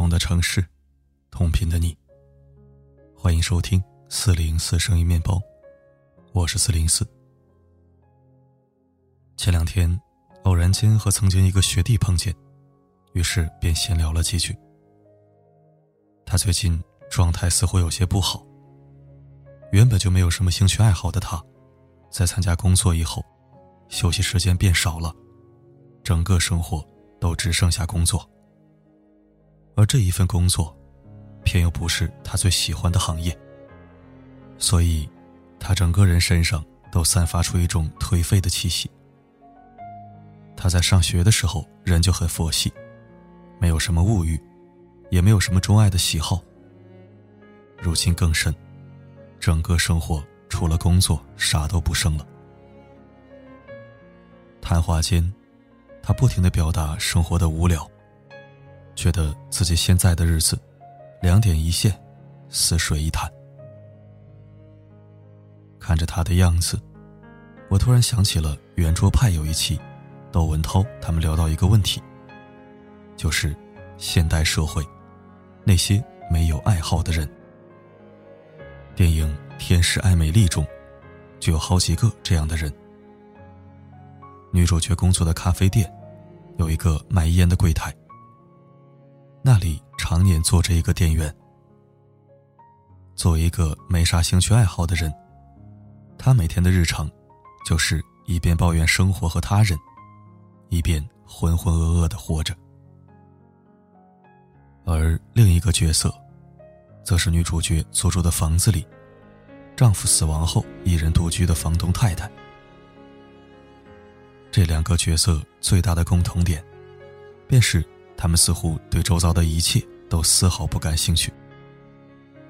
同的城市，同频的你。欢迎收听四零四声音面包，我是四零四。前两天偶然间和曾经一个学弟碰见，于是便闲聊了几句。他最近状态似乎有些不好。原本就没有什么兴趣爱好的他，在参加工作以后，休息时间变少了，整个生活都只剩下工作。而这一份工作，偏又不是他最喜欢的行业，所以，他整个人身上都散发出一种颓废的气息。他在上学的时候人就很佛系，没有什么物欲，也没有什么钟爱的喜好。如今更甚。整个生活除了工作啥都不剩了。谈话间，他不停的表达生活的无聊，觉得自己现在的日子两点一线，似水一潭。看着他的样子，我突然想起了圆桌派有一期，窦文涛他们聊到一个问题，就是现代社会那些没有爱好的人。电影《天使爱美丽》中，就有好几个这样的人。女主角工作的咖啡店，有一个卖烟的柜台。那里常年坐着一个店员。作为一个没啥兴趣爱好的人，他每天的日常，就是一边抱怨生活和他人，一边浑浑噩噩的活着。而另一个角色。则是女主角所住的房子里，丈夫死亡后一人独居的房东太太。这两个角色最大的共同点，便是他们似乎对周遭的一切都丝毫不感兴趣，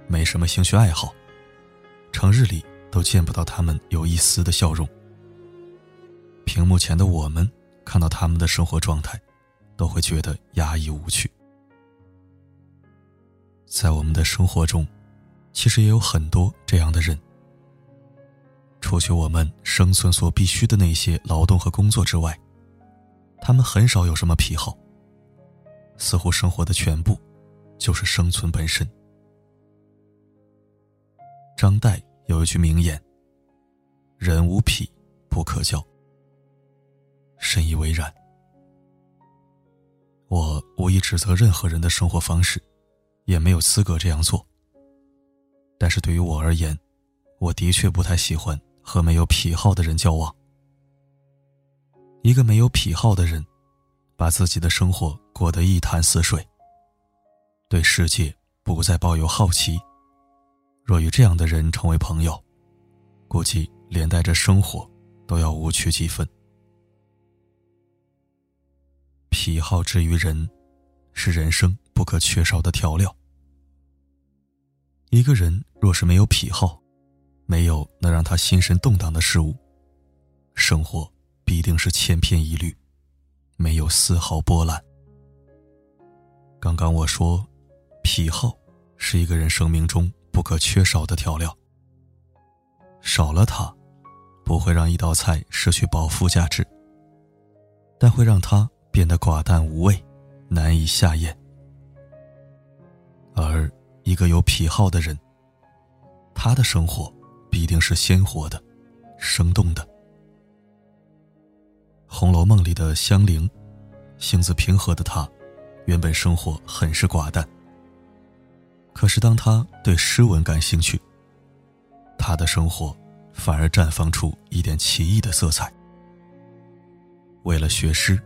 没什么兴趣爱好，成日里都见不到他们有一丝的笑容。屏幕前的我们看到他们的生活状态，都会觉得压抑无趣。在我们的生活中，其实也有很多这样的人。除去我们生存所必须的那些劳动和工作之外，他们很少有什么癖好。似乎生活的全部，就是生存本身。张岱有一句名言：“人无癖不可交。”深以为然。我无意指责任何人的生活方式。也没有资格这样做。但是对于我而言，我的确不太喜欢和没有癖好的人交往。一个没有癖好的人，把自己的生活过得一潭死水，对世界不再抱有好奇。若与这样的人成为朋友，估计连带着生活都要无趣几分。癖好之于人，是人生不可缺少的调料。一个人若是没有癖好，没有能让他心神动荡的事物，生活必定是千篇一律，没有丝毫波澜。刚刚我说，癖好是一个人生命中不可缺少的调料。少了它，不会让一道菜失去饱腹价值，但会让它变得寡淡无味，难以下咽。而。一个有癖好的人，他的生活必定是鲜活的、生动的。《红楼梦》里的香菱，性子平和的她，原本生活很是寡淡。可是当她对诗文感兴趣，她的生活反而绽放出一点奇异的色彩。为了学诗，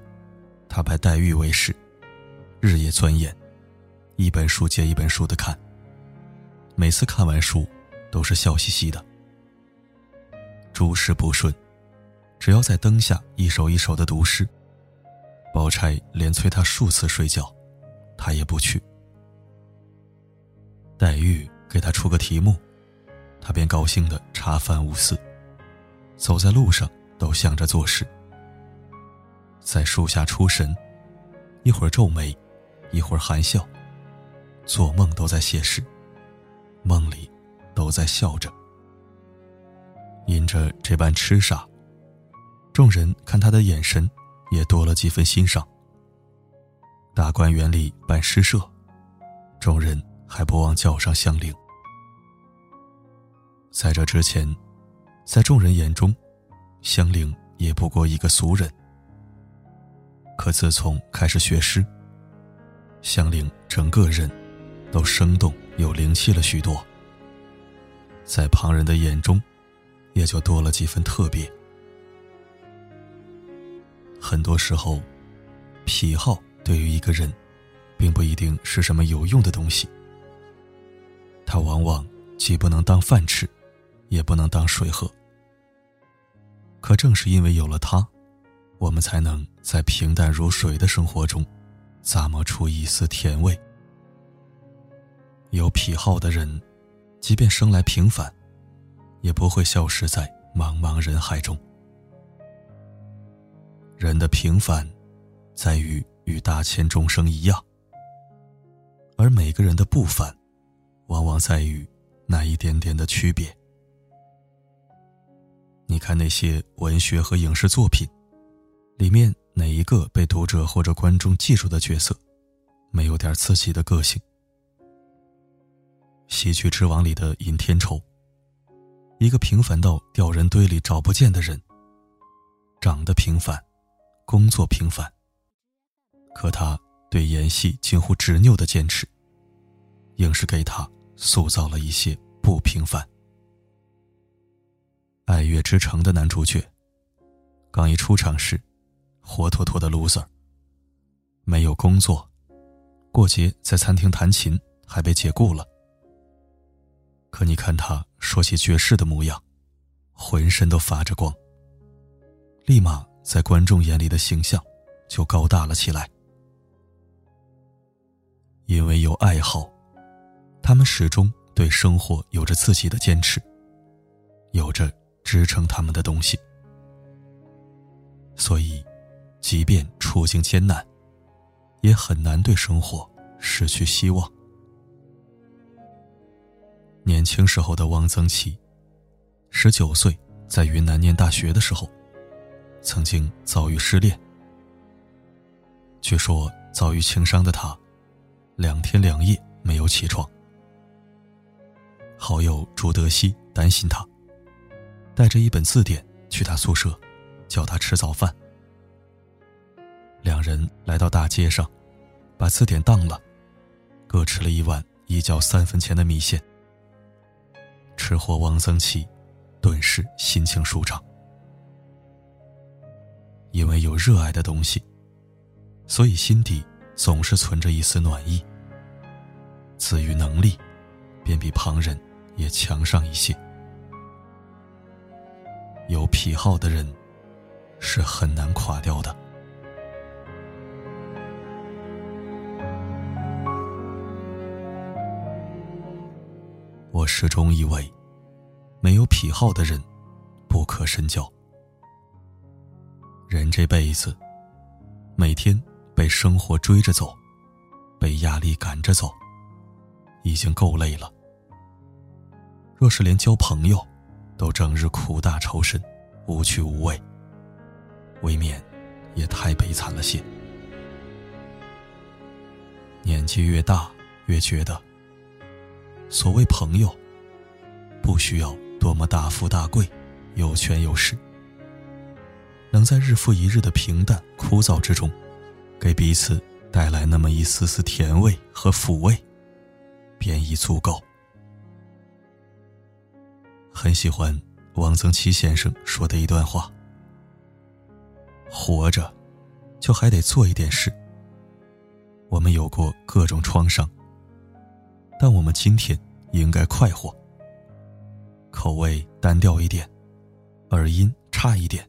她拜黛玉为师，日夜钻研，一本书接一本书的看。每次看完书，都是笑嘻嘻的。诸事不顺，只要在灯下一首一首的读诗，宝钗连催他数次睡觉，他也不去。黛玉给他出个题目，他便高兴的茶饭无思，走在路上都想着做事。在树下出神，一会儿皱眉，一会儿含笑，做梦都在写诗。梦里，都在笑着。因着这般痴傻，众人看他的眼神也多了几分欣赏。大观园里办诗社，众人还不忘叫上香菱。在这之前，在众人眼中，香菱也不过一个俗人。可自从开始学诗，香菱整个人都生动有灵气了许多，在旁人的眼中，也就多了几分特别。很多时候，癖好对于一个人，并不一定是什么有用的东西。它往往既不能当饭吃，也不能当水喝。可正是因为有了它，我们才能在平淡如水的生活中，咂摸出一丝甜味。有癖好的人，即便生来平凡，也不会消失在茫茫人海中。人的平凡，在于与大千众生一样，而每个人的不凡，往往在于那一点点的区别。你看那些文学和影视作品，里面哪一个被读者或者观众记住的角色，没有点自己的个性？喜剧之王里的尹天仇，一个平凡到掉人堆里找不见的人，长得平凡。工作平凡，可他对演戏近乎执拗的坚持，硬是给他塑造了一些不平凡。《爱乐之城》的男主角，刚一出场时，活脱脱的 loser。没有工作，过节在餐厅弹琴还被解雇了。可你看他说起爵士的模样，浑身都发着光，立马。在观众眼里的形象，就高大了起来。因为有爱好，他们始终对生活有着自己的坚持，有着支撑他们的东西。所以，即便处境艰难，也很难对生活失去希望。年轻时候的汪曾祺，十九岁在云南念大学的时候。曾经遭遇失恋，据说遭遇情伤的他，两天两夜没有起床。好友朱德熙担心他，带着一本字典去他宿舍，叫他吃早饭。两人来到大街上，把字典当了，各吃了一碗一角三分钱的米线。吃货汪曾祺，顿时心情舒畅。因为有热爱的东西，所以心底总是存着一丝暖意。自愈能力，便比旁人也强上一些。有癖好的人，是很难垮掉的。我始终以为，没有癖好的人，不可深交。人这辈子，每天被生活追着走，被压力赶着走，已经够累了。若是连交朋友，都整日苦大仇深，无趣无味，未免也太悲惨了些。年纪越大，越觉得，所谓朋友，不需要多么大富大贵，有权有势。能在日复一日的平淡枯燥之中，给彼此带来那么一丝丝甜味和抚慰，便已足够。很喜欢汪曾祺先生说的一段话：“活着，就还得做一点事。我们有过各种创伤，但我们今天应该快活。口味单调一点，耳音差一点。”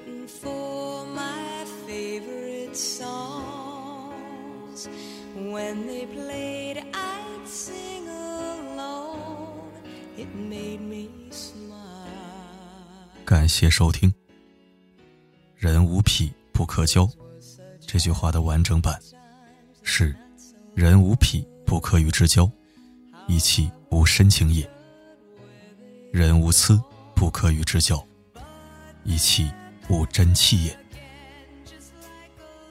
when they played i'd sing along it made me smile. 感谢收听人无癖不可交。这句话的完整版是人无癖不可与之交一气无深情也人无疵不可与之交一气无真气也。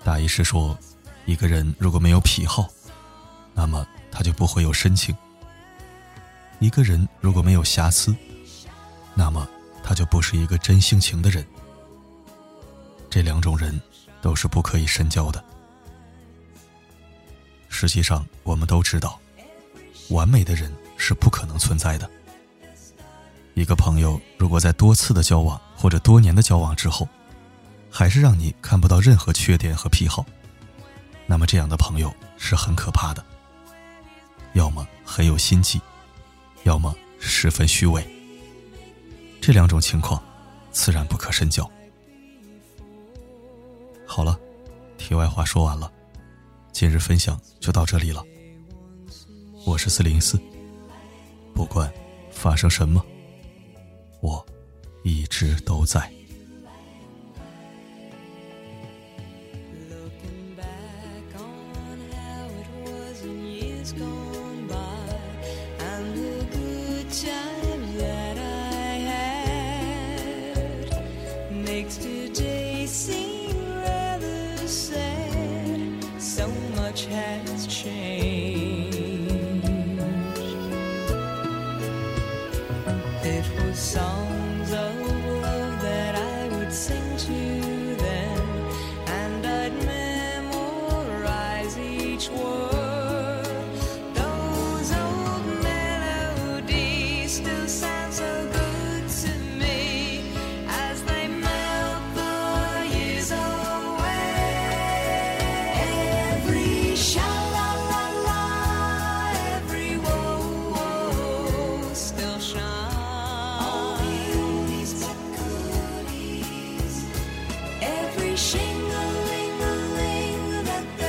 大意是说一个人如果没有癖好，那么他就不会有深情；一个人如果没有瑕疵，那么他就不是一个真性情的人。这两种人都是不可以深交的。实际上，我们都知道，完美的人是不可能存在的。一个朋友如果在多次的交往或者多年的交往之后，还是让你看不到任何缺点和癖好，那么这样的朋友是很可怕的。要么很有心计，要么十分虚伪。这两种情况，自然不可深交。好了，题外话说完了，今日分享就到这里了。我是四零四，不管发生什么，我一直都在。